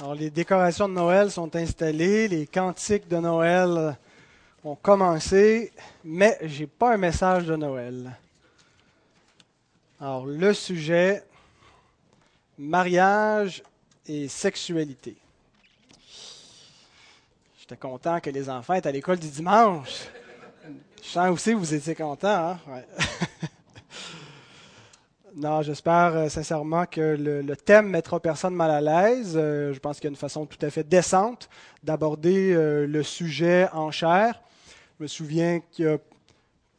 Alors, les décorations de Noël sont installées, les cantiques de Noël ont commencé, mais j'ai pas un message de Noël. Alors, le sujet mariage et sexualité. J'étais content que les enfants étaient à l'école du dimanche. Je sens aussi que vous étiez contents. Hein? Non, j'espère euh, sincèrement que le, thème mettra personne mal à l'aise. Euh, je pense qu'il y a une façon tout à fait décente d'aborder euh, le sujet en chair. Je me souviens qu'il y a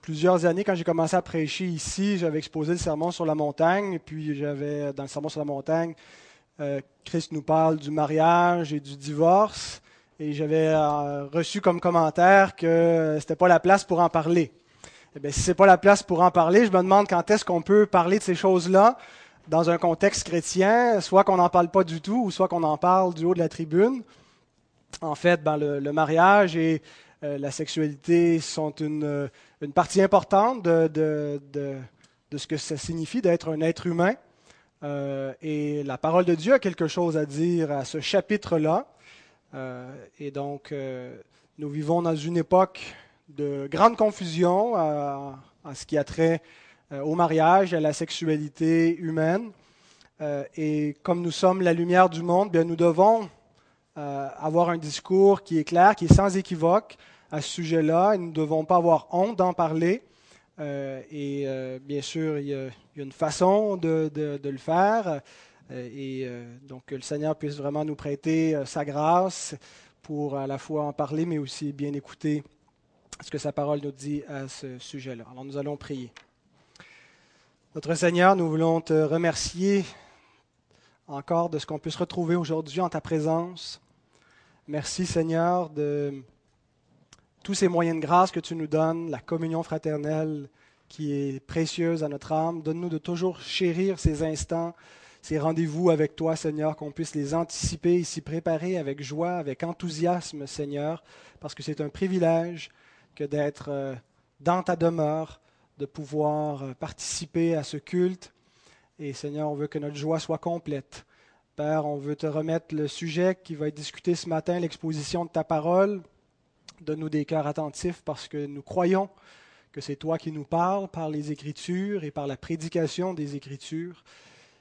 plusieurs années, quand j'ai commencé à prêcher ici, j'avais exposé le sermon sur la montagne, et puis j'avais, dans le sermon sur la montagne, Christ nous parle du mariage et du divorce, et j'avais reçu comme commentaire que c'était pas la place pour en parler. Eh bien, si ce n'est pas la place pour en parler, je me demande quand est-ce qu'on peut parler de ces choses-là dans un contexte chrétien, soit qu'on n'en parle pas du tout, ou soit qu'on en parle du haut de la tribune. En fait, ben, le, mariage et euh, la sexualité sont une, euh, partie importante de, ce que ça signifie d'être un être humain. Euh, et la parole de Dieu a quelque chose à dire à ce chapitre-là. Et donc, nous vivons dans une époque de grande confusion à, ce qui a trait euh, au mariage, à la sexualité humaine. Euh, et comme nous sommes la lumière du monde, bien, nous devons euh, avoir un discours qui est clair, qui est sans équivoque à ce sujet-là. Et nous ne devons pas avoir honte d'en parler. et bien sûr, il y, a, une façon de, de le faire. et donc, que le Seigneur puisse vraiment nous prêter sa grâce pour à la fois en parler, mais aussi bien écouter ce que sa parole nous dit à ce sujet-là. Alors nous allons prier. Notre Seigneur, nous voulons te remercier encore de ce qu'on peut se retrouver aujourd'hui en ta présence. Merci Seigneur de tous ces moyens de grâce que tu nous donnes, la communion fraternelle qui est précieuse à notre âme. Donne-nous de toujours chérir ces instants, ces rendez-vous avec toi, Seigneur, qu'on puisse les anticiper et s'y préparer avec joie, avec enthousiasme, Seigneur, parce que c'est un privilège que d'être euh, dans ta demeure, de pouvoir euh, participer à ce culte. Et Seigneur, on veut que notre joie soit complète. Père, on veut te remettre le sujet qui va être discuté ce matin, l'exposition de ta parole. Donne-nous des cœurs attentifs parce que nous croyons que c'est toi qui nous parles par les Écritures et par la prédication des Écritures.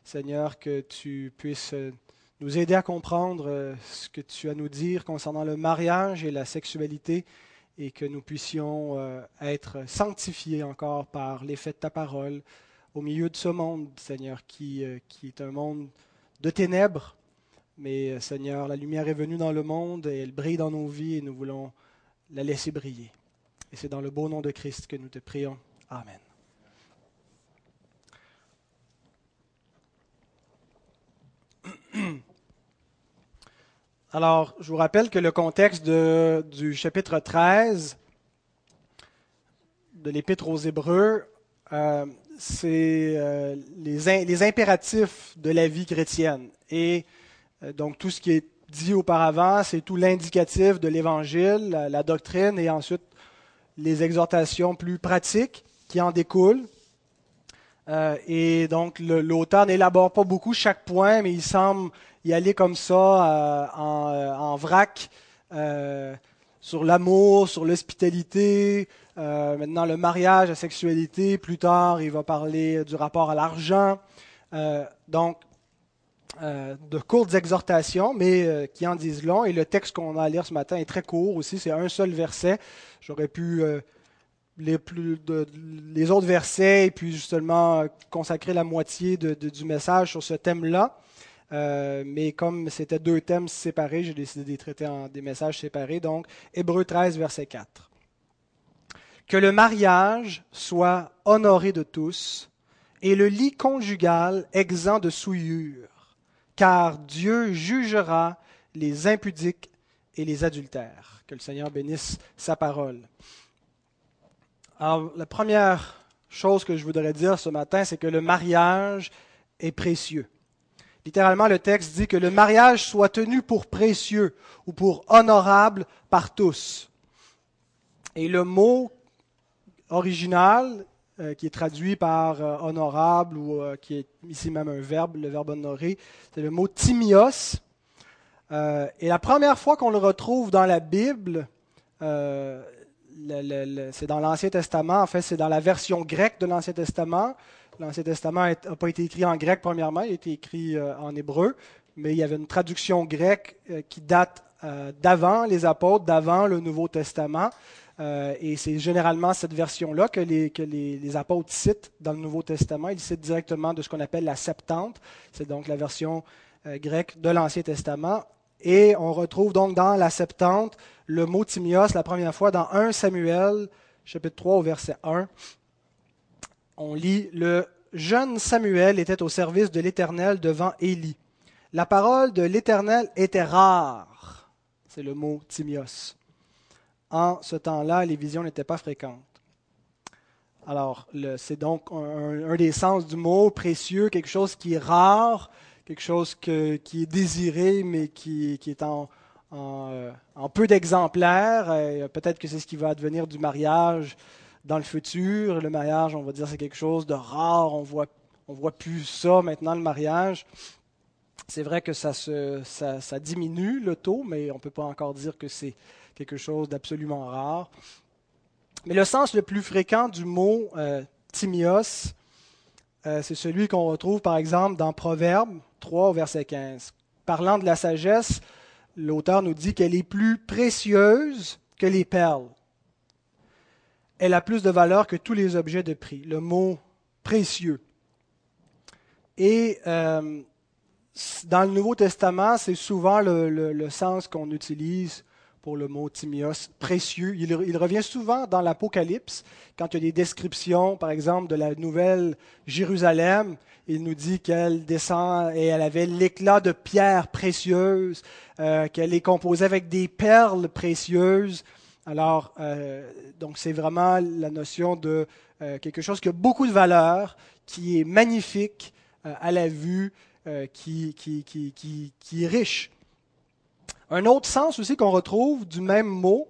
Seigneur, que tu puisses euh, nous aider à comprendre ce que tu as à nous dire concernant le mariage et la sexualité et que nous puissions euh, être sanctifiés encore par l'effet de ta parole au milieu de ce monde, Seigneur, qui, euh, qui est un monde de ténèbres. Mais euh, Seigneur, la lumière est venue dans le monde et elle brille dans nos vies et nous voulons la laisser briller. Et c'est dans le beau nom de Christ que nous te prions. Amen. Alors, je vous rappelle que le contexte du chapitre 13 de l'Épître aux Hébreux, euh, c'est euh, les, impératifs de la vie chrétienne. Et euh, donc, tout ce qui est dit auparavant, c'est tout l'indicatif de l'Évangile, la, doctrine, et ensuite les exhortations plus pratiques qui en découlent. Et donc, l'auteur n'élabore pas beaucoup chaque point, mais il semble y aller comme ça euh, en, euh, en, vrac sur l'amour, sur l'hospitalité, maintenant le mariage, la sexualité. Plus tard, il va parler du rapport à l'argent. donc, de courtes exhortations, mais qui en disent long. Et le texte qu'on a à lire ce matin est très court aussi, c'est un seul verset. J'aurais pu les, plus les autres versets et puis justement consacrer la moitié du message sur ce thème-là. Euh, mais comme c'était deux thèmes séparés, j'ai décidé de les traiter en des messages séparés. Donc, Hébreu 13, verset 4. Que le mariage soit honoré de tous et le lit conjugal exempt de souillure, car Dieu jugera les impudiques et les adultères. Que le Seigneur bénisse sa parole. Alors, la première chose que je voudrais dire ce matin, c'est que le mariage est précieux. Littéralement, le texte dit que le mariage soit tenu pour précieux ou pour honorable par tous. Et le mot original, euh, qui est traduit par euh, honorable ou euh, qui est ici même un verbe, le verbe honorer, c'est le mot timios. Et la première fois qu'on le retrouve dans la Bible, c'est dans l'Ancien Testament. En fait, c'est dans la version grecque de l'Ancien Testament. L'Ancien Testament n'a pas été écrit en grec premièrement, il a été écrit euh, en hébreu, mais il y avait une traduction grecque qui date d'avant les apôtres, d'avant le Nouveau Testament. et c'est généralement cette version-là que, les, que les, les, apôtres citent dans le Nouveau Testament. Ils citent directement de ce qu'on appelle la Septante. C'est donc la version grecque de l'Ancien Testament. Et on retrouve donc dans la Septante le mot Timios la première fois dans 1 Samuel, chapitre 3 au verset 1. On lit Le jeune Samuel était au service de l'Éternel devant Élie. La parole de l'Éternel était rare. C'est le mot Timios. En ce temps-là, les visions n'étaient pas fréquentes. Alors, c'est donc un, des sens du mot précieux, quelque chose qui est rare, quelque chose qui est désiré, mais qui, est en, euh, peu d'exemplaires. Peut-être que c'est ce qui va advenir du mariage dans le futur. Le mariage, on va dire, c'est quelque chose de rare. On voit, voit plus ça maintenant, le mariage. C'est vrai que ça, ça, diminue le taux, mais on ne peut pas encore dire que c'est quelque chose d'absolument rare. Mais le sens le plus fréquent du mot euh, timios, euh, c'est celui qu'on retrouve par exemple dans Proverbe 3 verset 15. Parlant de la sagesse, l'auteur nous dit qu'elle est plus précieuse que les perles. Elle a plus de valeur que tous les objets de prix. Le mot précieux. Et euh, dans le Nouveau Testament, c'est souvent le sens qu'on utilise pour le mot timios, précieux. Il, revient souvent dans l'Apocalypse, quand il y a des descriptions, par exemple, de la nouvelle Jérusalem. Il nous dit qu'elle descend et elle avait l'éclat de pierres précieuses, euh, qu'elle est composée avec des perles précieuses. Alors, euh, donc c'est vraiment la notion de euh, quelque chose qui a beaucoup de valeur, qui est magnifique à la vue, qui, qui, qui, qui est riche. Un autre sens aussi qu'on retrouve du même mot,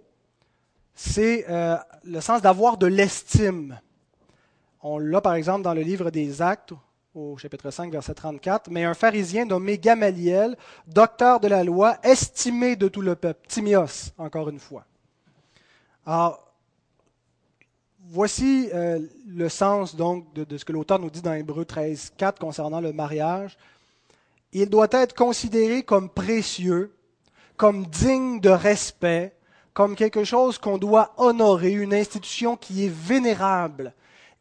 c'est euh, le sens d'avoir de l'estime. On l'a par exemple dans le livre des Actes, au chapitre 5, verset 34, mais un pharisien nommé Gamaliel, docteur de la loi, estimé de tout le peuple, Timios, encore une fois. Alors, voici euh, le sens donc de, de ce que l'auteur nous dit dans Hébreu 13, 4 concernant le mariage. Il doit être considéré comme précieux comme digne de respect, comme quelque chose qu'on doit honorer, une institution qui est vénérable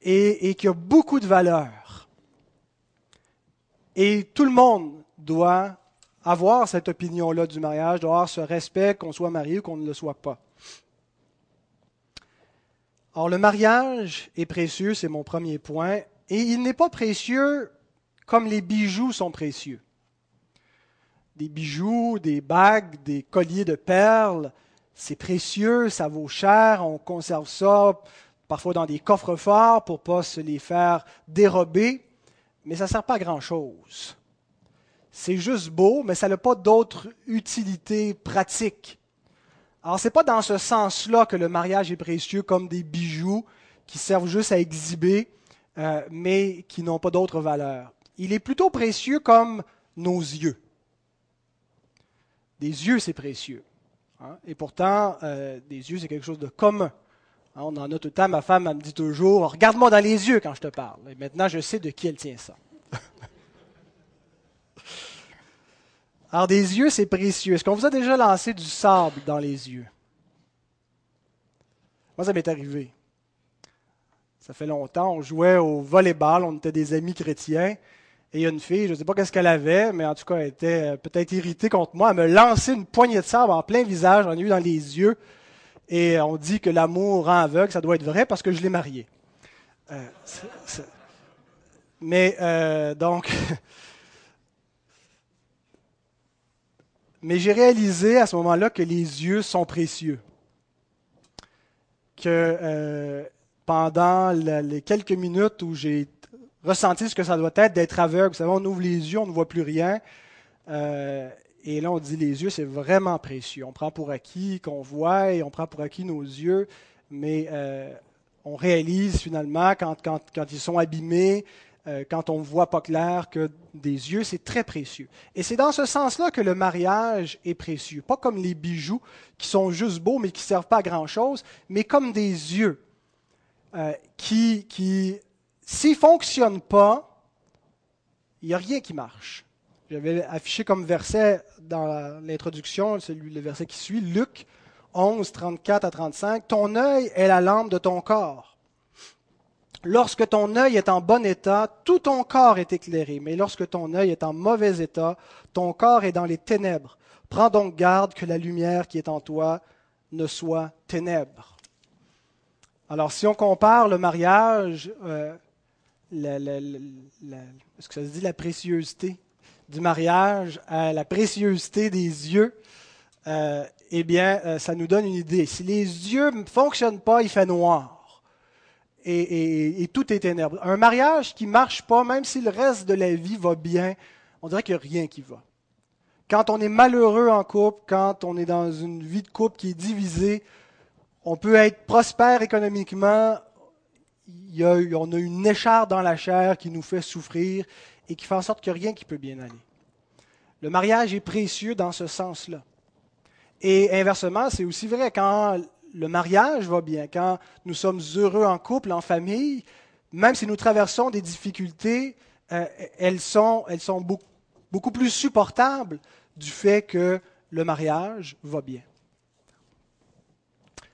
et, qui a beaucoup de valeur. Et tout le monde doit avoir cette opinion-là du mariage, doit avoir ce respect qu'on soit marié ou qu'on ne le soit pas. Or, le mariage est précieux, c'est mon premier point, et il n'est pas précieux comme les bijoux sont précieux des bijoux, des bagues, des colliers de perles. C'est précieux, ça vaut cher, on conserve ça parfois dans des coffres forts pour ne pas se les faire dérober, mais ça ne sert pas à grand-chose. C'est juste beau, mais ça n'a pas d'autre utilité pratique. Alors, ce n'est pas dans ce sens-là que le mariage est précieux comme des bijoux qui servent juste à exhiber, euh, mais qui n'ont pas d'autre valeur. Il est plutôt précieux comme nos yeux. Des yeux, c'est précieux. Hein. Et pourtant, euh, des yeux, c'est quelque chose de commun. Hein, on en a tout le temps. Ma femme me dit toujours Regarde-moi dans les yeux quand je te parle. Et maintenant, je sais de qui elle tient ça. Alors, des yeux, c'est précieux. Est-ce qu'on vous a déjà lancé du sable dans les yeux? Moi, ça m'est arrivé. Ça fait longtemps, on jouait au volleyball, on était des amis chrétiens. Et il y a une fille, je ne sais pas qu'est-ce qu'elle avait, mais en tout cas, elle était euh, peut-être irritée contre moi. Elle me lançait une poignée de sable en plein visage, ai eu dans les yeux. Et on dit que l'amour rend aveugle, ça doit être vrai parce que je l'ai mariée. Euh, mais euh, donc, mais j'ai réalisé à ce moment-là que les yeux sont précieux. Que pendant les quelques minutes où j'ai ressentir ce que ça doit être d'être aveugle. Vous savez, on ouvre les yeux, on ne voit plus rien. Euh, et là, on dit les yeux, c'est vraiment précieux. On prend pour acquis qu'on voit et on prend pour acquis nos yeux, mais euh, on réalise finalement quand, quand, quand ils sont abîmés, euh, quand on ne voit pas clair que des yeux, c'est très précieux. Et c'est dans ce sens-là que le mariage est précieux. Pas comme les bijoux qui sont juste beaux mais qui ne servent pas à grand-chose, mais comme des yeux euh, qui, qui s'ils ne fonctionnent pas, il n'y a rien qui marche. J'avais affiché comme verset dans l'introduction, celui le verset qui suit, Luc 11, 34 à 35, Ton œil est la lampe de ton corps. Lorsque ton œil est en bon état, tout ton corps est éclairé, mais lorsque ton œil est en mauvais état, ton corps est dans les ténèbres. Prends donc garde que la lumière qui est en toi ne soit ténèbres. Alors si on compare le mariage, euh, est-ce que ça se dit la préciosité du mariage à la préciosité des yeux, euh, eh bien, euh, ça nous donne une idée. Si les yeux ne fonctionnent pas, il fait noir. Et, tout est ténèbres. Un mariage qui ne marche pas, même si le reste de la vie va bien, on dirait qu'il n'y a rien qui va. Quand on est malheureux en couple, quand on est dans une vie de couple qui est divisée, on peut être prospère économiquement, on a une écharpe dans la chair qui nous fait souffrir et qui fait en sorte qu'il n'y a rien qui peut bien aller. Le mariage est précieux dans ce sens-là. Et inversement, c'est aussi vrai quand le mariage va bien, quand nous sommes heureux en couple, en famille, même si nous traversons des difficultés, euh, elles sont, beaucoup, plus supportables du fait que le mariage va bien.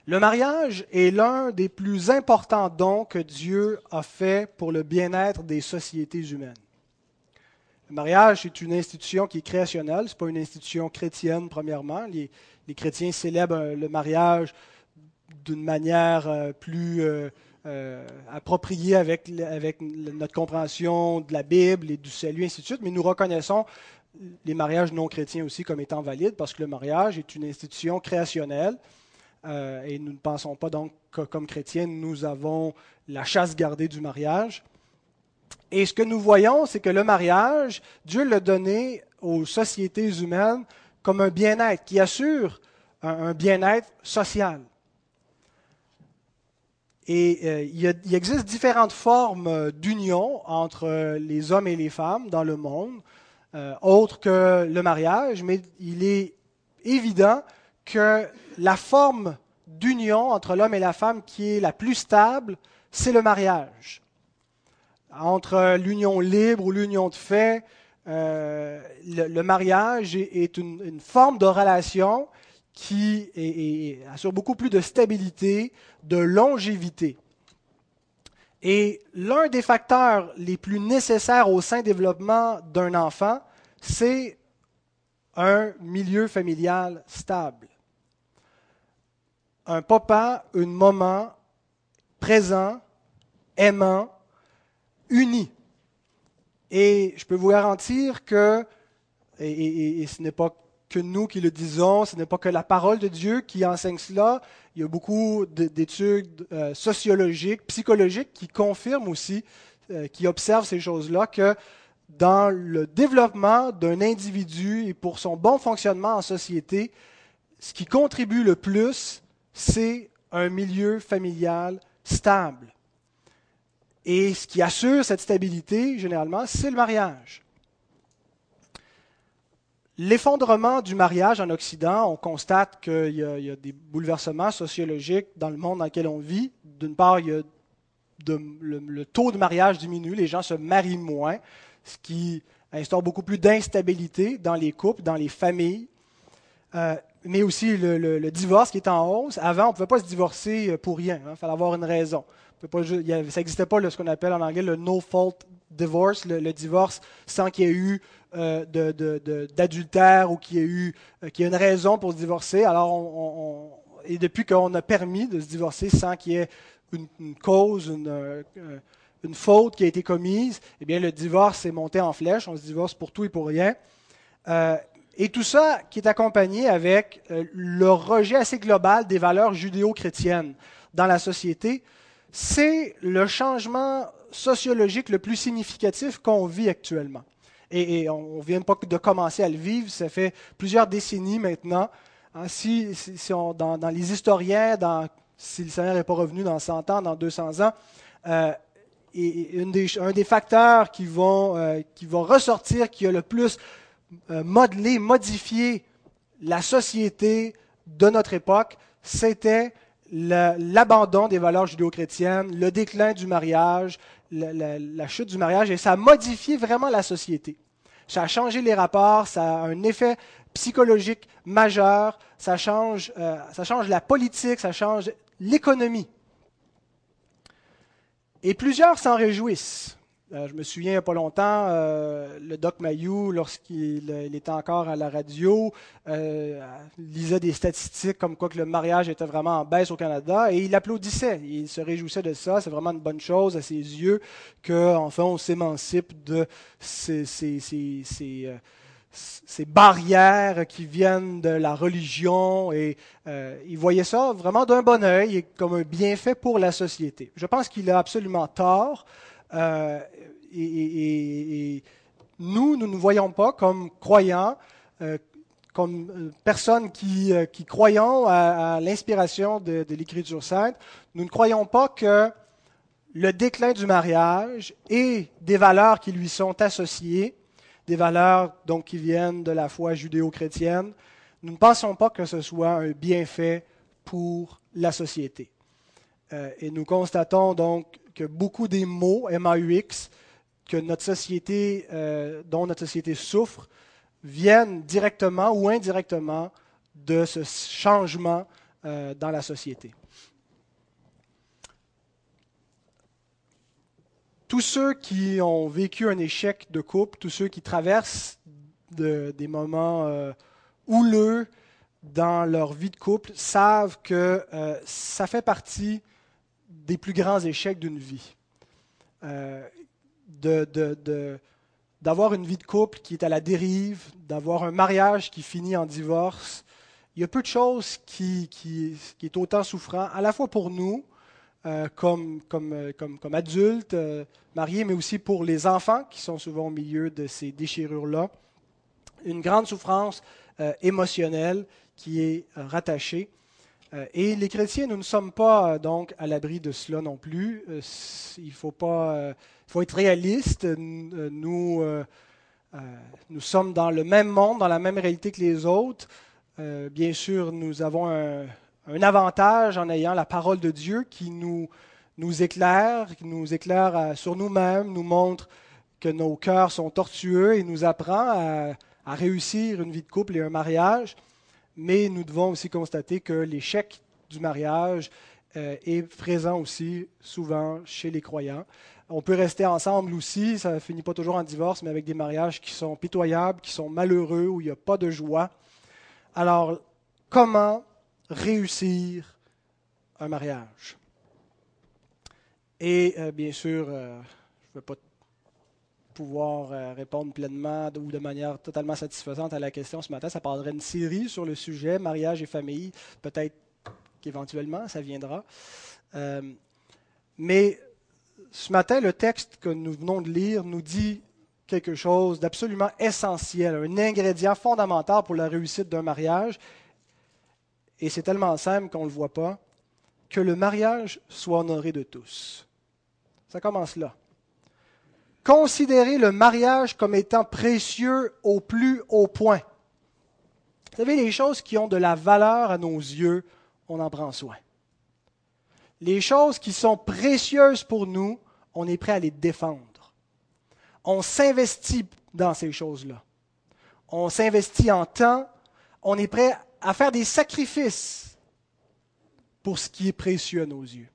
Le mariage est l'un des plus importants dons que Dieu a fait pour le bien-être des sociétés humaines. Le mariage est une institution qui est créationnelle, ce n'est pas une institution chrétienne, premièrement. Les, chrétiens célèbrent le mariage d'une manière euh, plus euh, appropriée avec, avec, notre compréhension de la Bible et du salut, ainsi de suite, mais nous reconnaissons les mariages non chrétiens aussi comme étant valides parce que le mariage est une institution créationnelle et nous ne pensons pas donc que comme chrétiens, nous avons la chasse gardée du mariage. Et ce que nous voyons, c'est que le mariage, Dieu l'a donné aux sociétés humaines comme un bien-être, qui assure un, bien-être social. Et euh, il, existe différentes formes d'union entre les hommes et les femmes dans le monde, euh, autres que le mariage, mais il est évident que la forme d'union entre l'homme et la femme qui est la plus stable, c'est le mariage. Entre l'union libre ou l'union de fait, euh, le, mariage est, une, forme de relation qui assure beaucoup plus de stabilité, de longévité. Et l'un des facteurs les plus nécessaires au sein développement d'un enfant, c'est un milieu familial stable. Un papa, une maman présent, aimant, uni. Et je peux vous garantir que, et, ce n'est pas que nous qui le disons, ce n'est pas que la parole de Dieu qui enseigne cela. Il y a beaucoup d'études euh, sociologiques, psychologiques qui confirment aussi, euh, qui observent ces choses-là, que dans le développement d'un individu et pour son bon fonctionnement en société, ce qui contribue le plus, c'est un milieu familial stable. Et ce qui assure cette stabilité, généralement, c'est le mariage. L'effondrement du mariage en Occident, on constate qu'il y, a des bouleversements sociologiques dans le monde dans lequel on vit. D'une part, il le, taux de mariage diminue, les gens se marient moins, ce qui instaure beaucoup plus d'instabilité dans les couples, dans les familles. Euh, mais aussi le, divorce qui est en hausse. Avant, on ne pouvait pas se divorcer pour rien. Il hein. fallait avoir une raison ça n'existait pas ce qu'on appelle en anglais le no-fault divorce, le, divorce sans qu'il y ait eu euh, d'adultère ou qu'il y ait eu euh, qu'il y ait une raison pour se divorcer. Alors, on, et depuis qu'on a permis de se divorcer sans qu'il y ait une, cause, euh, une, faute qui a été commise, eh bien, le divorce est monté en flèche. On se divorce pour tout et pour rien. et tout ça qui est accompagné avec le rejet assez global des valeurs judéo-chrétiennes dans la société c'est le changement sociologique le plus significatif qu'on vit actuellement. Et, on ne vient pas de commencer à le vivre, ça fait plusieurs décennies maintenant. Hein, si, dans, les historiens, si le n'est pas revenu dans 100 ans, dans 200 ans, euh, des, un des facteurs qui vont, euh, qui vont ressortir, qui a le plus euh, modelé, modifié la société de notre époque, c'était l'abandon des valeurs judéo-chrétiennes, le déclin du mariage, la, chute du mariage, et ça a modifié vraiment la société. Ça a changé les rapports, ça a un effet psychologique majeur, ça change, euh, ça change la politique, ça change l'économie. Et plusieurs s'en réjouissent. Euh, je me souviens il n'y a pas longtemps, euh, le doc Mayou, lorsqu'il était encore à la radio, lisait des statistiques comme quoi que le mariage était vraiment en baisse au Canada et il applaudissait. Il se réjouissait de ça. C'est vraiment une bonne chose à ses yeux qu'enfin on s'émancipe de ces, barrières qui viennent de la religion et euh, il voyait ça vraiment d'un bon œil et comme un bienfait pour la société. Je pense qu'il a absolument tort euh, et, nous, nous ne voyons pas comme croyants, euh, comme personnes qui, croyons à, l'inspiration de, l'Écriture sainte. Nous ne croyons pas que le déclin du mariage et des valeurs qui lui sont associées des valeurs donc, qui viennent de la foi judéo-chrétienne, nous ne pensons pas que ce soit un bienfait pour la société. Euh, et nous constatons donc que beaucoup des mots MAUX que notre société, euh, dont notre société souffre viennent directement ou indirectement de ce changement euh, dans la société. tous ceux qui ont vécu un échec de couple, tous ceux qui traversent des moments euh, houleux dans leur vie de couple, savent que ça fait partie des plus grands échecs d'une vie. Euh, d'avoir une vie de couple qui est à la dérive, d'avoir un mariage qui finit en divorce. Il y a peu de choses qui, qui, qui est autant souffrant, à la fois pour nous, euh, euh, comme, adultes mariés, mais aussi pour les enfants qui sont souvent au milieu de ces déchirures-là. Une grande souffrance émotionnelle qui est rattachée. Et les chrétiens, nous ne sommes pas donc à l'abri de cela non plus. il faut, pas, faut être réaliste. Nous, nous sommes dans le même monde, dans la même réalité que les autres. bien sûr, nous avons un, avantage en ayant la parole de Dieu qui nous, nous éclaire, qui nous éclaire euh, sur nous-mêmes, nous montre que nos cœurs sont tortueux et nous apprend à, réussir une vie de couple et un mariage. Mais nous devons aussi constater que l'échec du mariage euh, est présent aussi souvent chez les croyants. On peut rester ensemble aussi, ça ne finit pas toujours en divorce, mais avec des mariages qui sont pitoyables, qui sont malheureux, où il n'y a pas de joie. Alors, comment réussir un mariage? Et euh, bien sûr, euh, je ne vais pas pouvoir euh, répondre pleinement ou de manière totalement satisfaisante à la question ce matin. Ça parlerait une série sur le sujet, mariage et famille. Peut-être qu'éventuellement, ça viendra. mais ce matin, le texte que nous venons de lire nous dit quelque chose d'absolument essentiel, un ingrédient fondamental pour la réussite d'un mariage et c'est tellement simple qu'on ne le voit pas, que le mariage soit honoré de tous. Ça commence là. Considérez le mariage comme étant précieux au plus haut point. Vous savez, les choses qui ont de la valeur à nos yeux, on en prend soin. Les choses qui sont précieuses pour nous, on est prêt à les défendre. On s'investit dans ces choses-là. On s'investit en temps, on est prêt à faire des sacrifices pour ce qui est précieux à nos yeux.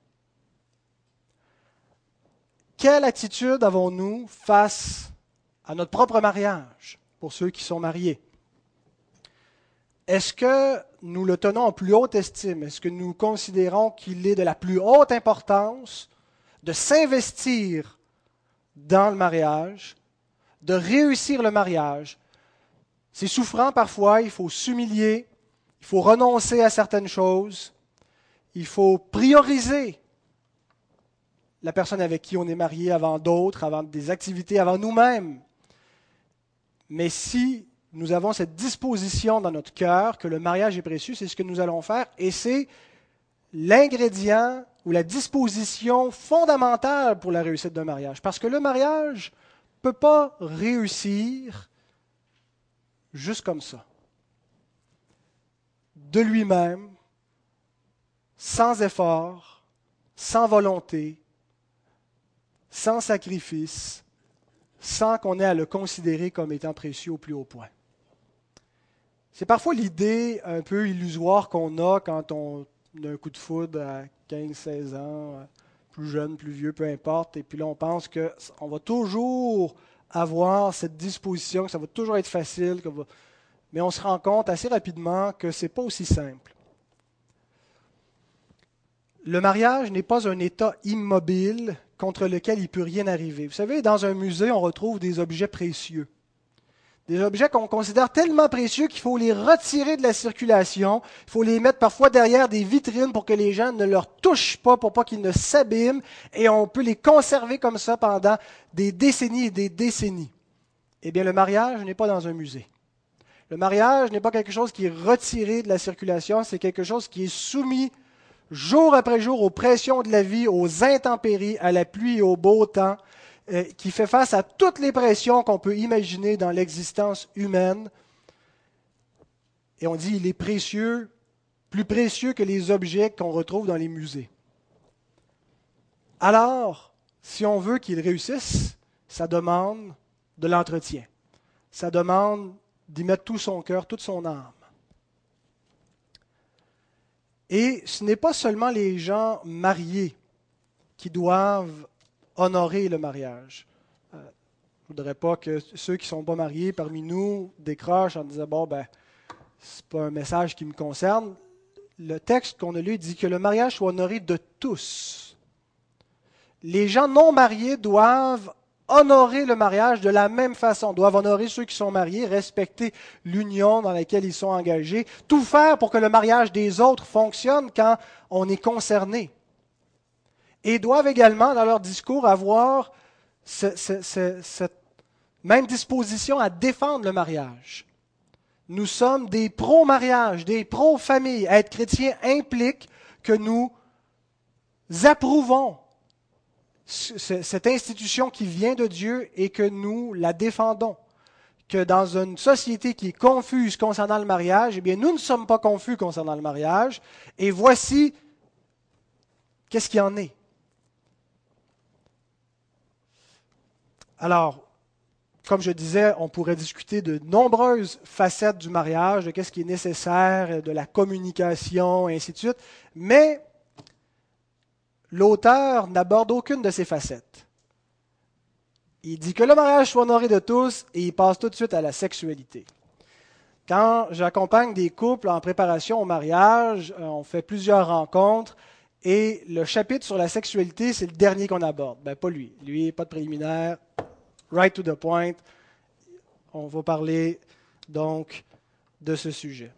Quelle attitude avons-nous face à notre propre mariage pour ceux qui sont mariés? Est-ce que nous le tenons en plus haute estime? Est-ce que nous considérons qu'il est de la plus haute importance de s'investir dans le mariage, de réussir le mariage? C'est souffrant parfois, il faut s'humilier, il faut renoncer à certaines choses. Il faut prioriser la personne avec qui on est marié avant d'autres, avant des activités, avant nous-mêmes. Mais si nous avons cette disposition dans notre cœur que le mariage est précieux, c'est ce que nous allons faire et c'est l'ingrédient ou la disposition fondamentale pour la réussite d'un mariage. Parce que le mariage ne peut pas réussir juste comme ça. De lui-même, sans effort, sans volonté, sans sacrifice, sans qu'on ait à le considérer comme étant précieux au plus haut point. C'est parfois l'idée un peu illusoire qu'on a quand on a un coup de foudre à 15, 16 ans, plus jeune, plus vieux, peu importe, et puis là on pense qu'on va toujours avoir cette disposition, que ça va toujours être facile, mais on se rend compte assez rapidement que ce n'est pas aussi simple. Le mariage n'est pas un état immobile contre lequel il ne peut rien arriver. Vous savez, dans un musée, on retrouve des objets précieux. Des objets qu'on considère tellement précieux qu'il faut les retirer de la circulation. Il faut les mettre parfois derrière des vitrines pour que les gens ne leur touchent pas, pour pas qu'ils ne s'abîment. Et on peut les conserver comme ça pendant des décennies et des décennies. Eh bien, le mariage n'est pas dans un musée. Le mariage n'est pas quelque chose qui est retiré de la circulation, c'est quelque chose qui est soumis jour après jour aux pressions de la vie, aux intempéries, à la pluie et au beau temps, euh, qui fait face à toutes les pressions qu'on peut imaginer dans l'existence humaine. Et on dit il est précieux, plus précieux que les objets qu'on retrouve dans les musées. Alors, si on veut qu'il réussisse, ça demande de l'entretien. Ça demande d'y mettre tout son cœur, toute son âme. Et ce n'est pas seulement les gens mariés qui doivent honorer le mariage. Euh, je ne voudrais pas que ceux qui ne sont pas mariés parmi nous décrochent en disant Bon, ben, ce n'est pas un message qui me concerne. Le texte qu'on a lu dit que le mariage soit honoré de tous. Les gens non mariés doivent honorer le mariage de la même façon, doivent honorer ceux qui sont mariés, respecter l'union dans laquelle ils sont engagés, tout faire pour que le mariage des autres fonctionne quand on est concerné. Et doivent également, dans leur discours, avoir cette même disposition à défendre le mariage. Nous sommes des pro-mariage, des pro-famille. Être chrétien implique que nous approuvons cette institution qui vient de Dieu et que nous la défendons. Que dans une société qui est confuse concernant le mariage, eh bien, nous ne sommes pas confus concernant le mariage. Et voici qu'est-ce qu'il en est. Alors, comme je disais, on pourrait discuter de nombreuses facettes du mariage, de qu'est-ce qui est nécessaire, de la communication, et ainsi de suite. Mais l'auteur n'aborde aucune de ces facettes. Il dit que le mariage soit honoré de tous et il passe tout de suite à la sexualité. Quand j'accompagne des couples en préparation au mariage, euh, on fait plusieurs rencontres et le chapitre sur la sexualité, c'est le dernier qu'on aborde. Ben, pas lui. Lui, pas de préliminaire. Right to the point. On va parler donc de ce sujet.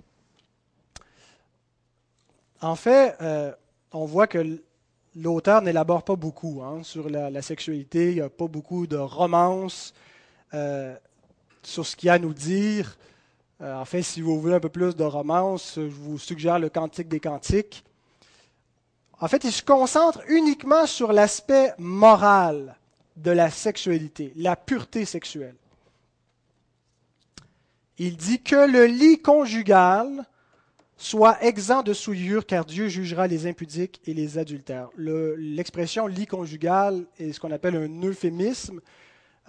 En fait, euh, on voit que l'auteur n'élabore pas beaucoup hein, sur la, sexualité. Il n'y a pas beaucoup de romances euh, sur ce qu'il y a à nous dire. Euh, en fait, si vous voulez un peu plus de romance, je vous suggère le Cantique des Cantiques. En fait, il se concentre uniquement sur l'aspect moral de la sexualité, la pureté sexuelle. Il dit que le lit conjugal soit exempt de souillure, car Dieu jugera les impudiques et les adultères. L'expression lit conjugal est ce qu'on appelle un euphémisme.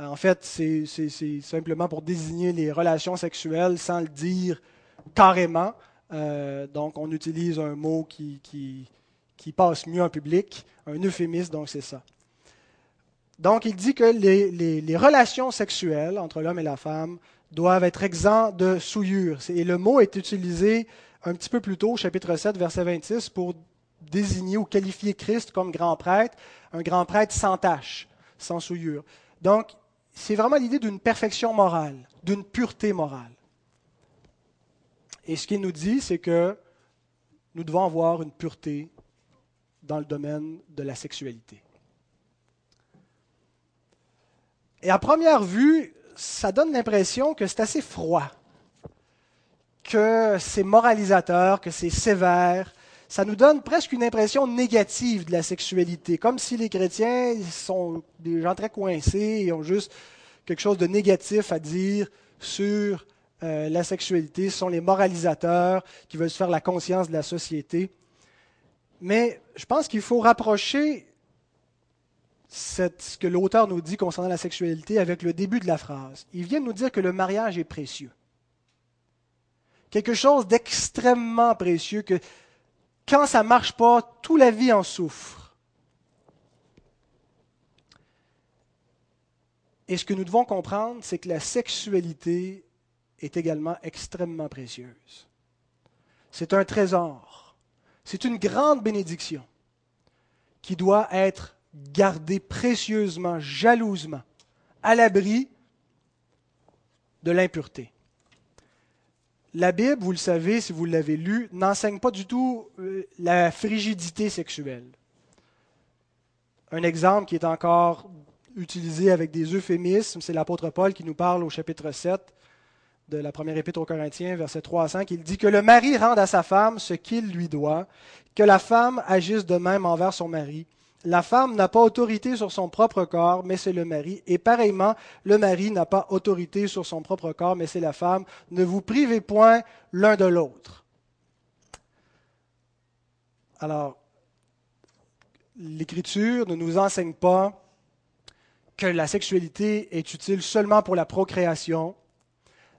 Euh, en fait, c'est simplement pour désigner les relations sexuelles sans le dire carrément. Euh, donc, on utilise un mot qui, passe mieux en public, un euphémisme, donc c'est ça. Donc, il dit que les relations sexuelles entre l'homme et la femme doivent être exempts de souillure. Et le mot est utilisé un petit peu plus tôt, chapitre 7, verset 26, pour désigner ou qualifier Christ comme grand prêtre, un grand prêtre sans tache, sans souillure. Donc, c'est vraiment l'idée d'une perfection morale, d'une pureté morale. Et ce qu'il nous dit, c'est que nous devons avoir une pureté dans le domaine de la sexualité. Et à première vue, ça donne l'impression que c'est assez froid que c'est moralisateur, que c'est sévère, ça nous donne presque une impression négative de la sexualité, comme si les chrétiens sont des gens très coincés et ont juste quelque chose de négatif à dire sur euh, la sexualité. Ce sont les moralisateurs qui veulent se faire la conscience de la société. Mais je pense qu'il faut rapprocher ce que l'auteur nous dit concernant la sexualité avec le début de la phrase. Il vient de nous dire que le mariage est précieux. Quelque chose d'extrêmement précieux que quand ça ne marche pas, toute la vie en souffre. Et ce que nous devons comprendre, c'est que la sexualité est également extrêmement précieuse. C'est un trésor. C'est une grande bénédiction qui doit être gardée précieusement, jalousement, à l'abri de l'impureté. La Bible, vous le savez si vous l'avez lu, n'enseigne pas du tout euh, la frigidité sexuelle. Un exemple qui est encore utilisé avec des euphémismes, c'est l'apôtre Paul qui nous parle au chapitre 7 de la première épître aux Corinthiens, verset 3 à 5. Il dit que le mari rende à sa femme ce qu'il lui doit, que la femme agisse de même envers son mari, la femme n'a pas autorité sur son propre corps, mais c'est le mari. Et pareillement, le mari n'a pas autorité sur son propre corps, mais c'est la femme. Ne vous privez point l'un de l'autre. Alors, l'Écriture ne nous enseigne pas que la sexualité est utile seulement pour la procréation,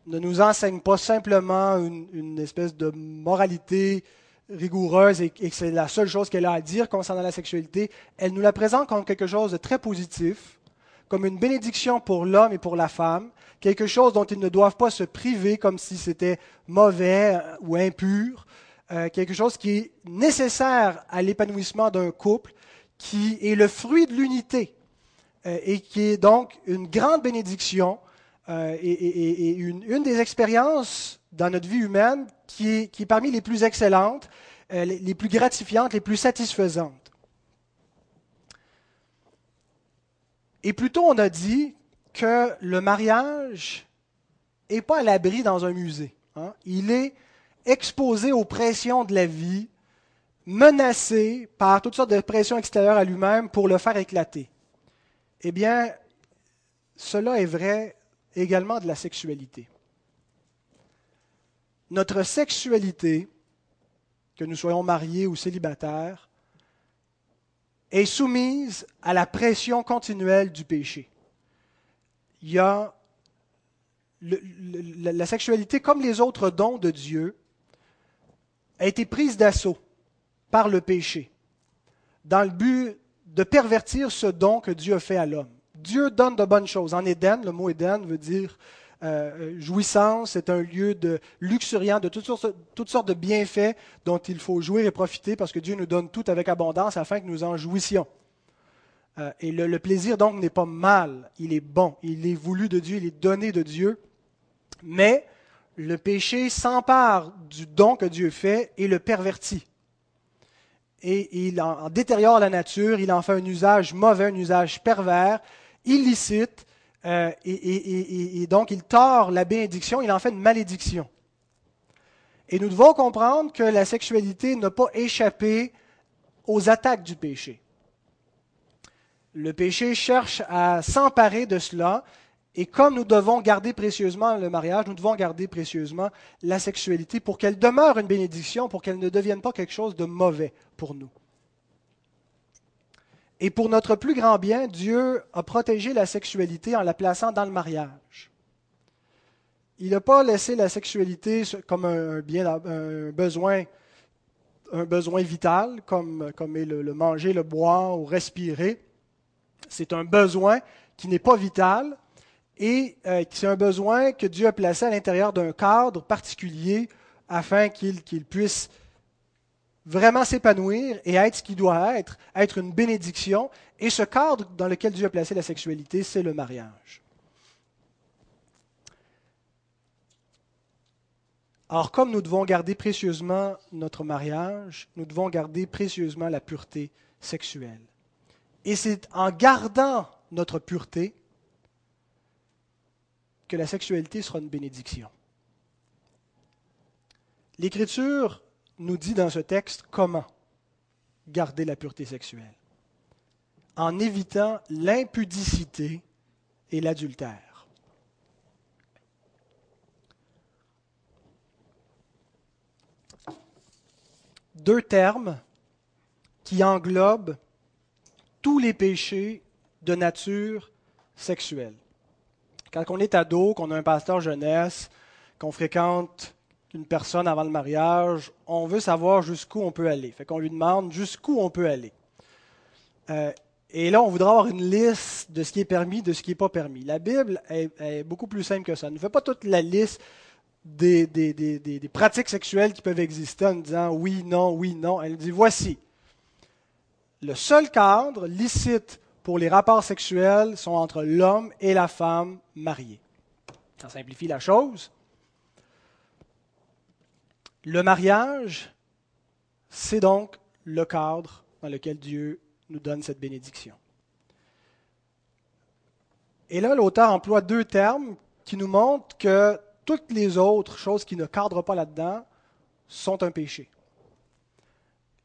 ne nous enseigne pas simplement une, espèce de moralité rigoureuse et, que c'est la seule chose qu'elle a à dire concernant la sexualité, elle nous la présente comme quelque chose de très positif, comme une bénédiction pour l'homme et pour la femme, quelque chose dont ils ne doivent pas se priver comme si c'était mauvais euh, ou impur, euh, quelque chose qui est nécessaire à l'épanouissement d'un couple, qui est le fruit de l'unité euh, et qui est donc une grande bénédiction et, une, des expériences dans notre vie humaine qui est, parmi les plus excellentes, euh, les, plus gratifiantes, les plus satisfaisantes. Et plutôt, on a dit que le mariage n'est pas à l'abri dans un musée. Hein. Il est exposé aux pressions de la vie, menacé par toutes sortes de pressions extérieures à lui-même pour le faire éclater. Eh bien, cela est vrai également de la sexualité notre sexualité, que nous soyons mariés ou célibataires, est soumise à la pression continuelle du péché. Il y a la sexualité, comme les autres dons de Dieu, a été prise d'assaut par le péché, dans le but de pervertir ce don que Dieu a fait à l'homme. Dieu donne de bonnes choses. En Éden, le mot Éden veut dire euh, jouissance, c'est un lieu de luxuriant, de toutes sortes, de bienfaits dont il faut jouir et profiter parce que Dieu nous donne tout avec abondance afin que nous en jouissions. Euh, et le, plaisir donc n'est pas mal, il est bon, il est voulu de Dieu, il est donné de Dieu, mais le péché s'empare du don que Dieu fait et le pervertit. Et il en détériore la nature, il en fait un usage mauvais, un usage pervers, illicite, euh, et, donc, il tord la bénédiction, il en fait une malédiction. Et nous devons comprendre que la sexualité n'a pas échappé aux attaques du péché. Le péché cherche à s'emparer de cela, et comme nous devons garder précieusement le mariage, nous devons garder précieusement la sexualité pour qu'elle demeure une bénédiction, pour qu'elle ne devienne pas quelque chose de mauvais pour nous. Et pour notre plus grand bien, Dieu a protégé la sexualité en la plaçant dans le mariage. Il n'a pas laissé la sexualité comme un, besoin, vital, comme, comme est le, manger, le boire ou respirer. C'est un besoin qui n'est pas vital et euh, c'est un besoin que Dieu a placé à l'intérieur d'un cadre particulier afin qu'il puisse vraiment s'épanouir et être ce qu'il doit être, être une bénédiction. Et ce cadre dans lequel Dieu a placé la sexualité, c'est le mariage. Or, comme nous devons garder précieusement notre mariage, nous devons garder précieusement la pureté sexuelle. Et c'est en gardant notre pureté que la sexualité sera une bénédiction. L'Écriture nous dit dans ce texte comment garder la pureté sexuelle. En évitant l'impudicité et l'adultère. Deux termes qui englobent tous les péchés de nature sexuelle. Quand on est ado, qu'on a un pasteur jeunesse, qu'on fréquente une personne avant le mariage, on veut savoir jusqu'où on peut aller. Fait qu'on lui demande jusqu'où on peut aller. Euh, et là, on voudra avoir une liste de ce qui est permis, de ce qui n'est pas permis. La Bible est, beaucoup plus simple que ça. Elle ne fait pas toute la liste des, pratiques sexuelles qui peuvent exister en disant oui, non, oui, non. Elle dit voici. Le seul cadre licite pour les rapports sexuels sont entre l'homme et la femme mariés. Ça simplifie la chose. Le mariage, c'est donc le cadre dans lequel Dieu nous donne cette bénédiction. Et là, l'auteur emploie deux termes qui nous montrent que toutes les autres choses qui ne cadrent pas là-dedans sont un péché.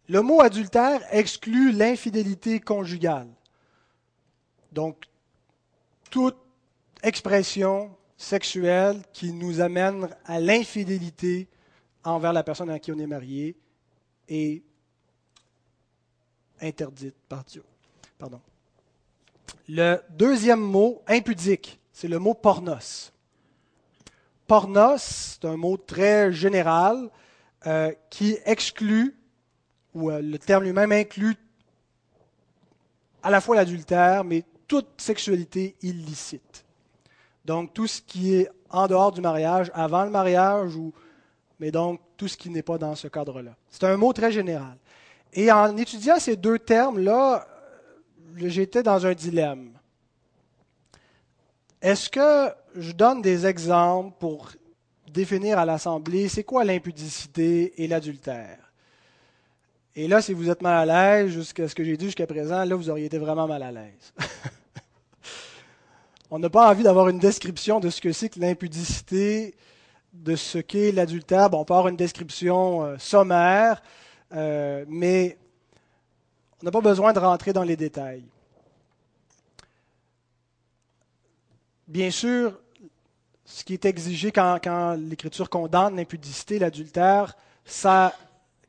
Le mot adultère exclut l'infidélité conjugale. Donc, toute expression sexuelle qui nous amène à l'infidélité envers la personne à qui on est marié est interdite par Dieu. Pardon. Le deuxième mot, impudique, c'est le mot pornos. Pornos, c'est un mot très général euh, qui exclut, ou euh, le terme lui-même inclut à la fois l'adultère, mais toute sexualité illicite. Donc tout ce qui est en dehors du mariage, avant le mariage, ou, mais donc tout ce qui n'est pas dans ce cadre-là. C'est un mot très général. Et en étudiant ces deux termes-là, j'étais dans un dilemme. Est-ce que je donne des exemples pour définir à l'Assemblée c'est quoi l'impudicité et l'adultère? Et là, si vous êtes mal à l'aise, jusqu'à ce que j'ai dit jusqu'à présent, là, vous auriez été vraiment mal à l'aise. On n'a pas envie d'avoir une description de ce que c'est que l'impudicité, de ce qu'est l'adultère. On avoir une description euh, sommaire, euh, mais on n'a pas besoin de rentrer dans les détails. Bien sûr, ce qui est exigé quand, quand l'Écriture condamne l'impudicité, l'adultère, ça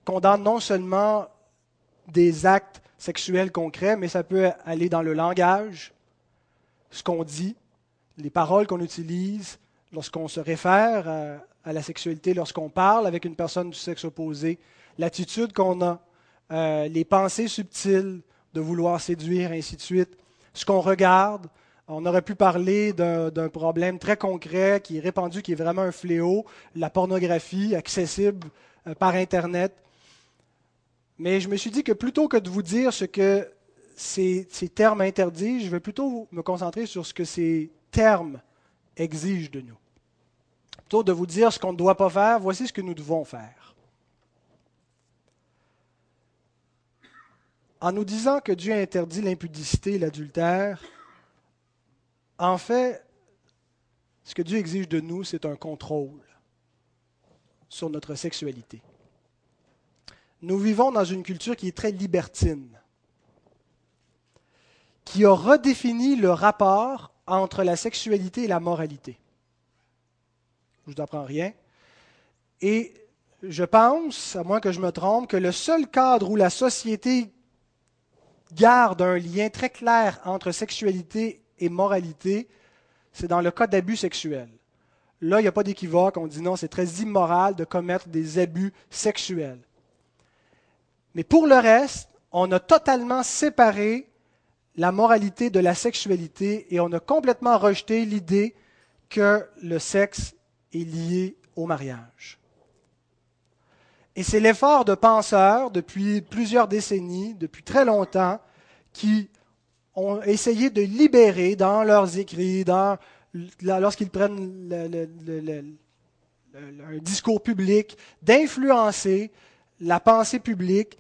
condamne non seulement des actes sexuels concrets, mais ça peut aller dans le langage, ce qu'on dit, les paroles qu'on utilise lorsqu'on se réfère à, la sexualité, lorsqu'on parle avec une personne du sexe opposé, l'attitude qu'on a, euh, les pensées subtiles de vouloir séduire, ainsi de suite, ce qu'on regarde. On aurait pu parler d'un problème très concret qui est répandu, qui est vraiment un fléau, la pornographie accessible euh, par Internet. Mais je me suis dit que plutôt que de vous dire ce que ces, termes interdits, je vais plutôt me concentrer sur ce que ces termes exigent de nous. De vous dire ce qu'on ne doit pas faire, voici ce que nous devons faire. En nous disant que Dieu interdit l'impudicité et l'adultère, en fait, ce que Dieu exige de nous, c'est un contrôle sur notre sexualité. Nous vivons dans une culture qui est très libertine qui a redéfini le rapport entre la sexualité et la moralité. Je vous apprends rien. Et je pense, à moins que je me trompe, que le seul cadre où la société garde un lien très clair entre sexualité et moralité, c'est dans le cas d'abus sexuels. Là, il n'y a pas d'équivoque. On dit non, c'est très immoral de commettre des abus sexuels. Mais pour le reste, on a totalement séparé la moralité de la sexualité et on a complètement rejeté l'idée que le sexe est lié au mariage. Et c'est l'effort de penseurs depuis plusieurs décennies, depuis très longtemps, qui ont essayé de libérer dans leurs écrits, lorsqu'ils prennent un discours public, d'influencer la pensée publique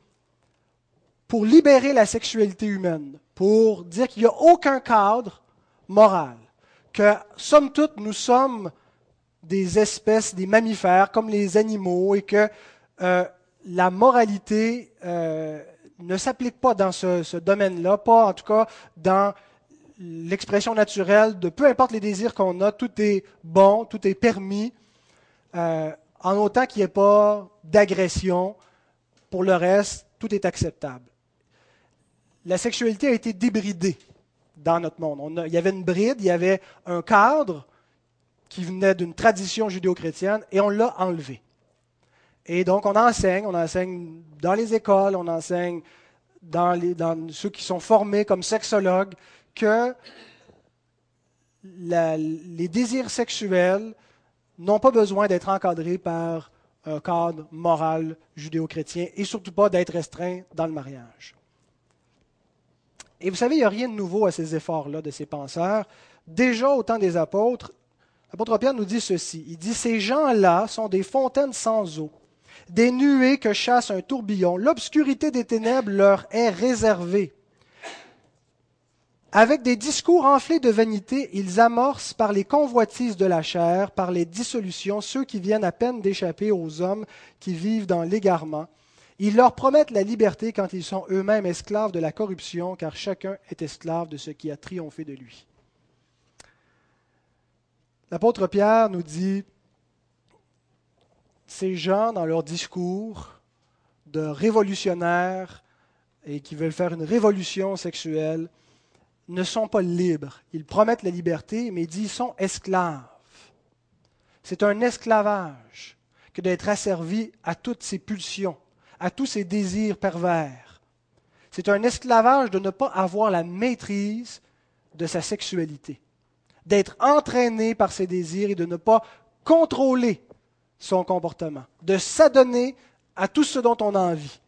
pour libérer la sexualité humaine, pour dire qu'il n'y a aucun cadre moral, que somme toute nous sommes des espèces, des mammifères comme les animaux et que euh, la moralité euh, ne s'applique pas dans ce, domaine-là, pas en tout cas dans l'expression naturelle de peu importe les désirs qu'on a, tout est bon, tout est permis, euh, en autant qu'il n'y ait pas d'agression. Pour le reste, tout est acceptable. La sexualité a été débridée dans notre monde. il y avait une bride, il y avait un cadre qui venait d'une tradition judéo-chrétienne et on l'a enlevé. Et donc, on enseigne, on enseigne dans les écoles, on enseigne dans, ceux qui sont formés comme sexologues que les désirs sexuels n'ont pas besoin d'être encadrés par un cadre moral judéo-chrétien et surtout pas d'être restreints dans le mariage. Et vous savez, il n'y a rien de nouveau à ces efforts-là de ces penseurs. Déjà au temps des apôtres, l'apôtre Pierre nous dit ceci. Il dit, ces gens-là sont des fontaines sans eau des nuées que chasse un tourbillon. L'obscurité des ténèbres leur est réservée. Avec des discours enflés de vanité, ils amorcent par les convoitises de la chair, par les dissolutions, ceux qui viennent à peine d'échapper aux hommes qui vivent dans l'égarement. Ils leur promettent la liberté quand ils sont eux-mêmes esclaves de la corruption, car chacun est esclave de ce qui a triomphé de lui. L'apôtre Pierre nous dit, ces gens, dans leur discours de révolutionnaires et qui veulent faire une révolution sexuelle, ne sont pas libres. Ils promettent la liberté, mais ils disent sont esclaves. C'est un esclavage que d'être asservi à toutes ces pulsions, à tous ces désirs pervers. C'est un esclavage de ne pas avoir la maîtrise de sa sexualité, d'être entraîné par ses désirs et de ne pas contrôler son comportement, de s'adonner à tout ce dont on a envie.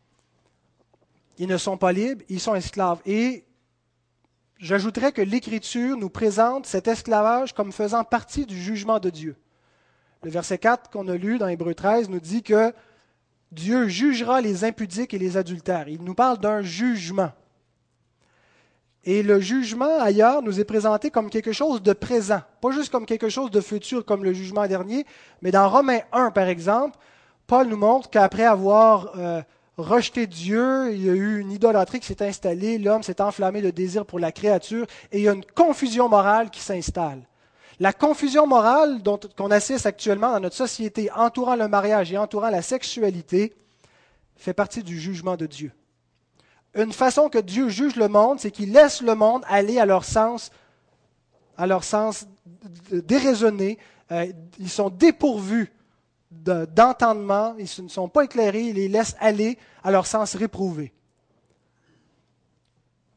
Ils ne sont pas libres, ils sont esclaves. Et j'ajouterais que l'Écriture nous présente cet esclavage comme faisant partie du jugement de Dieu. Le verset 4 qu'on a lu dans Hébreu 13 nous dit que Dieu jugera les impudiques et les adultères. Il nous parle d'un jugement. Et le jugement ailleurs nous est présenté comme quelque chose de présent, pas juste comme quelque chose de futur comme le jugement dernier, mais dans Romains 1 par exemple, Paul nous montre qu'après avoir euh, rejeté Dieu, il y a eu une idolâtrie qui s'est installée, l'homme s'est enflammé de désir pour la créature et il y a une confusion morale qui s'installe. La confusion morale qu'on assiste actuellement dans notre société entourant le mariage et entourant la sexualité fait partie du jugement de Dieu une façon que Dieu juge le monde, c'est qu'il laisse le monde aller à leur sens, à leur sens déraisonné. Euh, ils sont dépourvus d'entendement, ils ne sont pas éclairés, il les laisse aller à leur sens réprouvé.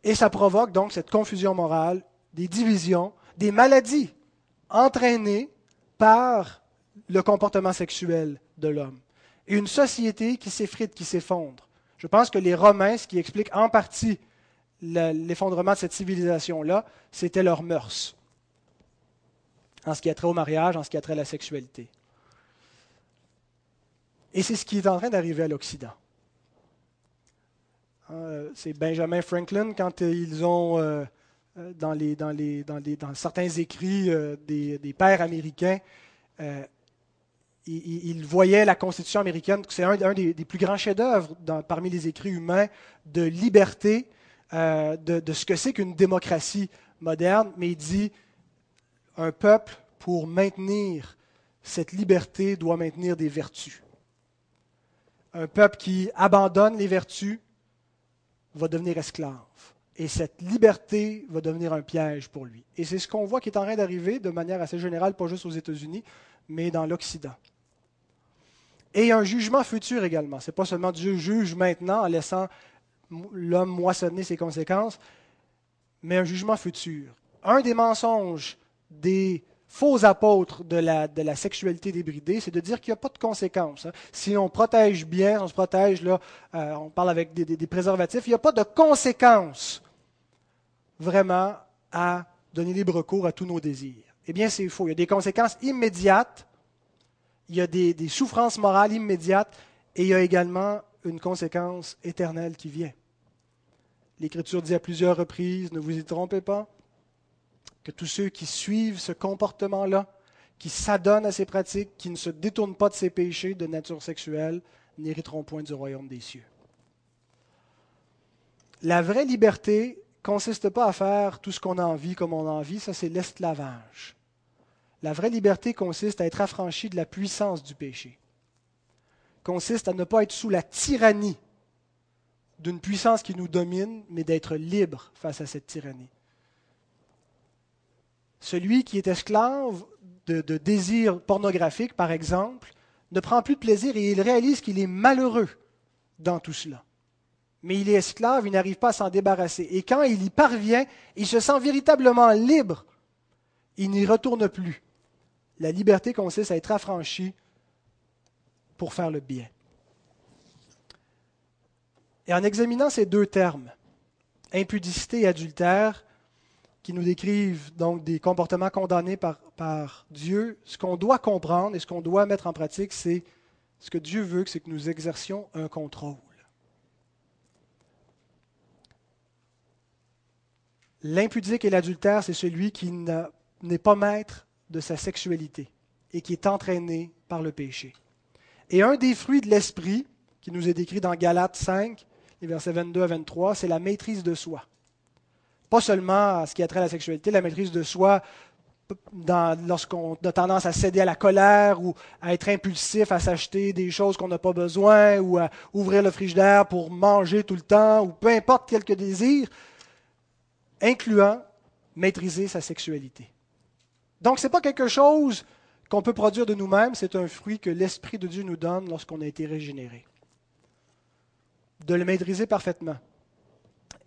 Et ça provoque donc cette confusion morale, des divisions, des maladies entraînées par le comportement sexuel de l'homme. Et une société qui s'effrite, qui s'effondre. Je pense que les Romains, ce qui explique en partie l'effondrement de cette civilisation-là, c'était leurs mœurs, en ce qui a trait au mariage, en ce qui a trait à la sexualité. Et c'est ce qui est en train d'arriver à l'Occident. Euh, c'est Benjamin Franklin, quand ils ont, euh, euh, dans, certains écrits des, pères américains, il, voyait la Constitution américaine, c'est un, des, plus grands chefs-d'œuvre parmi les écrits humains de liberté, euh, de, ce que c'est qu'une démocratie moderne, mais il dit un peuple, pour maintenir cette liberté, doit maintenir des vertus. Un peuple qui abandonne les vertus va devenir esclave. Et cette liberté va devenir un piège pour lui. Et c'est ce qu'on voit qui est en train d'arriver de manière assez générale, pas juste aux États-Unis, mais dans l'Occident. Et un jugement futur également. Ce n'est pas seulement Dieu juge maintenant en laissant l'homme moissonner ses conséquences, mais un jugement futur. Un des mensonges des faux apôtres de la, de la sexualité débridée, c'est de dire qu'il n'y a pas de conséquences. Hein. Si on protège bien, on se protège, là, euh, on parle avec des, des préservatifs, il n'y a pas de conséquences vraiment à donner libre cours à tous nos désirs. Eh bien, c'est faux. Il y a des conséquences immédiates il y a des, souffrances morales immédiates et il y a également une conséquence éternelle qui vient. L'Écriture dit à plusieurs reprises, ne vous y trompez pas, que tous ceux qui suivent ce comportement-là, qui s'adonnent à ces pratiques, qui ne se détournent pas de ces péchés de nature sexuelle, n'hériteront point du royaume des cieux. La vraie liberté consiste pas à faire tout ce qu'on a envie comme on a envie, ça c'est l'esclavage. La vraie liberté consiste à être affranchi de la puissance du péché, consiste à ne pas être sous la tyrannie d'une puissance qui nous domine, mais d'être libre face à cette tyrannie. Celui qui est esclave de, de désirs pornographiques, par exemple, ne prend plus de plaisir et il réalise qu'il est malheureux dans tout cela. Mais il est esclave, il n'arrive pas à s'en débarrasser. Et quand il y parvient, il se sent véritablement libre. Il n'y retourne plus. La liberté consiste à être affranchi pour faire le bien. Et en examinant ces deux termes, impudicité et adultère, qui nous décrivent donc des comportements condamnés par, par Dieu, ce qu'on doit comprendre et ce qu'on doit mettre en pratique, c'est ce que Dieu veut, c'est que nous exercions un contrôle. L'impudique et l'adultère, c'est celui qui n'est pas maître de sa sexualité et qui est entraîné par le péché. Et un des fruits de l'esprit, qui nous est décrit dans Galates 5, les versets 22 à 23, c'est la maîtrise de soi. Pas seulement ce qui a trait à la sexualité, la maîtrise de soi lorsqu'on a tendance à céder à la colère ou à être impulsif, à s'acheter des choses qu'on n'a pas besoin ou à ouvrir le frigidaire pour manger tout le temps ou peu importe quelque désir, incluant maîtriser sa sexualité. Donc ce n'est pas quelque chose qu'on peut produire de nous-mêmes, c'est un fruit que l'Esprit de Dieu nous donne lorsqu'on a été régénéré. De le maîtriser parfaitement.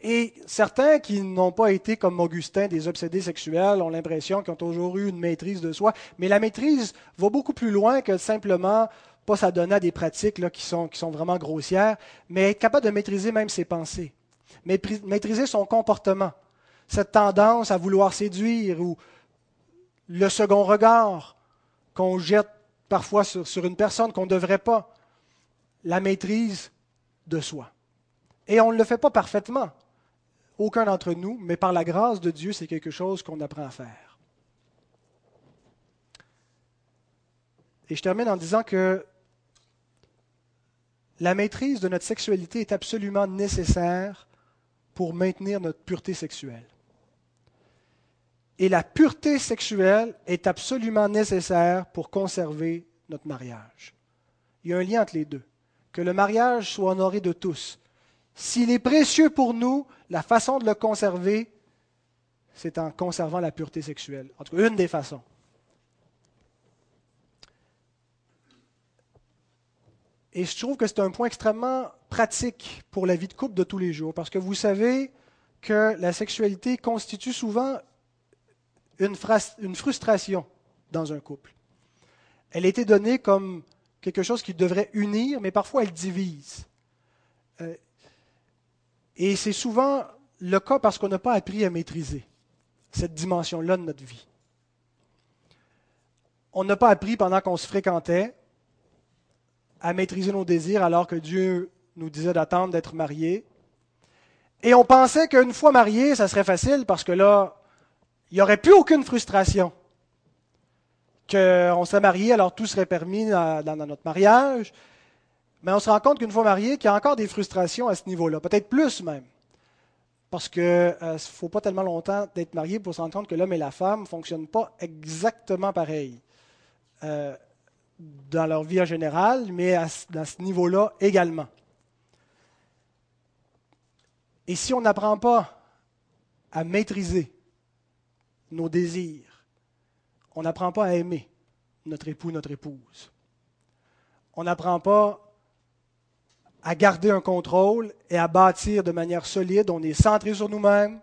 Et certains qui n'ont pas été comme Augustin des obsédés sexuels ont l'impression qu'ils ont toujours eu une maîtrise de soi. Mais la maîtrise va beaucoup plus loin que simplement pas s'adonner à des pratiques qui, sont, qui sont vraiment grossières, mais être capable de maîtriser même ses pensées, maîtriser son comportement, cette tendance à vouloir séduire ou le second regard qu'on jette parfois sur, une personne qu'on ne devrait pas, la maîtrise de soi. Et on ne le fait pas parfaitement aucun d'entre nous, mais par la grâce de Dieu, c'est quelque chose qu'on apprend à faire. Et je termine en disant que la maîtrise de notre sexualité est absolument nécessaire pour maintenir notre pureté sexuelle. Et la pureté sexuelle est absolument nécessaire pour conserver notre mariage. Il y a un lien entre les deux. Que le mariage soit honoré de tous, s'il est précieux pour nous, la façon de le conserver, c'est en conservant la pureté sexuelle. En tout cas, une des façons. Et je trouve que c'est un point extrêmement pratique pour la vie de couple de tous les jours, parce que vous savez que la sexualité constitue souvent une, frustration dans un couple. Elle a été donnée comme quelque chose qui devrait unir, mais parfois elle divise. Euh, et c'est souvent le cas parce qu'on n'a pas appris à maîtriser cette dimension-là de notre vie. On n'a pas appris pendant qu'on se fréquentait à maîtriser nos désirs alors que Dieu nous disait d'attendre d'être mariés. Et on pensait qu'une fois marié, ça serait facile parce que là, il n'y aurait plus aucune frustration. Qu'on serait marié, alors tout serait permis dans, notre mariage. Mais on se rend compte qu'une fois marié, qu'il y a encore des frustrations à ce niveau-là, peut-être plus même. Parce qu'il ne euh, faut pas tellement longtemps d'être marié pour se rendre compte que l'homme et la femme ne fonctionnent pas exactement pareil euh, dans leur vie en général, mais à, dans ce niveau-là également. Et si on n'apprend pas à maîtriser nos désirs, on n'apprend pas à aimer notre époux, notre épouse. On n'apprend pas à garder un contrôle et à bâtir de manière solide. On est centré sur nous-mêmes.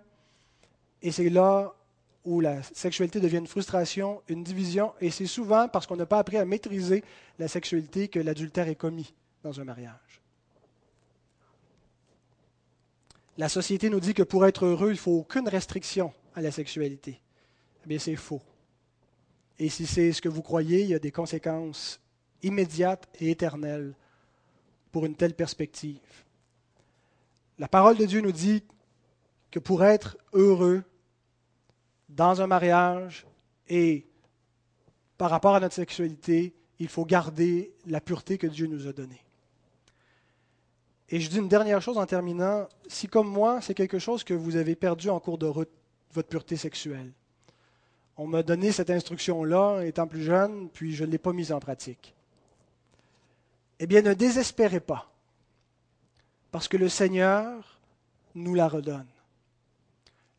Et c'est là où la sexualité devient une frustration, une division. Et c'est souvent parce qu'on n'a pas appris à maîtriser la sexualité que l'adultère est commis dans un mariage. La société nous dit que pour être heureux, il ne faut aucune restriction à la sexualité. C'est faux. Et si c'est ce que vous croyez, il y a des conséquences immédiates et éternelles pour une telle perspective. La parole de Dieu nous dit que pour être heureux dans un mariage et par rapport à notre sexualité, il faut garder la pureté que Dieu nous a donnée. Et je dis une dernière chose en terminant. Si comme moi, c'est quelque chose que vous avez perdu en cours de route, votre pureté sexuelle. On m'a donné cette instruction-là étant plus jeune, puis je ne l'ai pas mise en pratique. Eh bien, ne désespérez pas, parce que le Seigneur nous la redonne.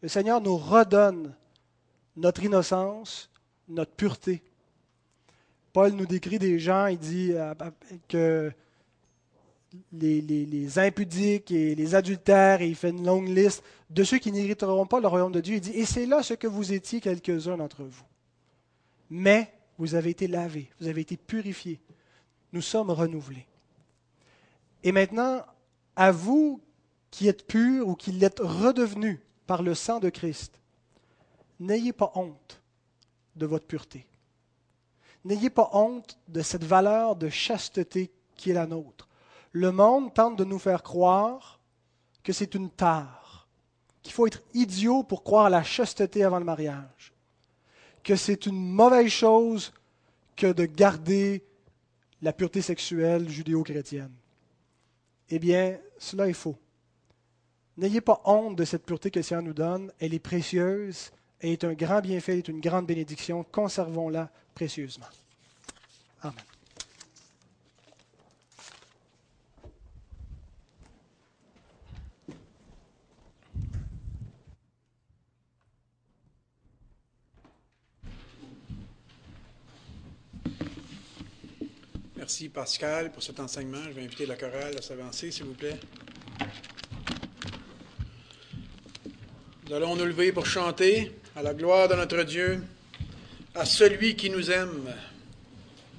Le Seigneur nous redonne notre innocence, notre pureté. Paul nous décrit des gens, il dit les, impudiques et les adultères, et il fait une longue liste de ceux qui n'hériteront pas le royaume de Dieu. Il dit, et c'est là ce que vous étiez quelques-uns d'entre vous. Mais vous avez été lavés, vous avez été purifiés. Nous sommes renouvelés. Et maintenant, à vous qui êtes purs ou qui l'êtes redevenus par le sang de Christ, n'ayez pas honte de votre pureté. N'ayez pas honte de cette valeur de chasteté qui est la nôtre le monde tente de nous faire croire que c'est une tare, qu'il faut être idiot pour croire à la chasteté avant le mariage, que c'est une mauvaise chose que de garder la pureté sexuelle judéo-chrétienne. Eh bien, cela est faux. N'ayez pas honte de cette pureté que le Seigneur nous donne. Elle est précieuse, elle est un grand bienfait, elle est une grande bénédiction. Conservons-la précieusement. Amen. Merci Pascal pour cet enseignement. Je vais inviter la chorale à s'avancer, s'il vous plaît. Nous allons nous lever pour chanter à la gloire de notre Dieu, à celui qui nous aime.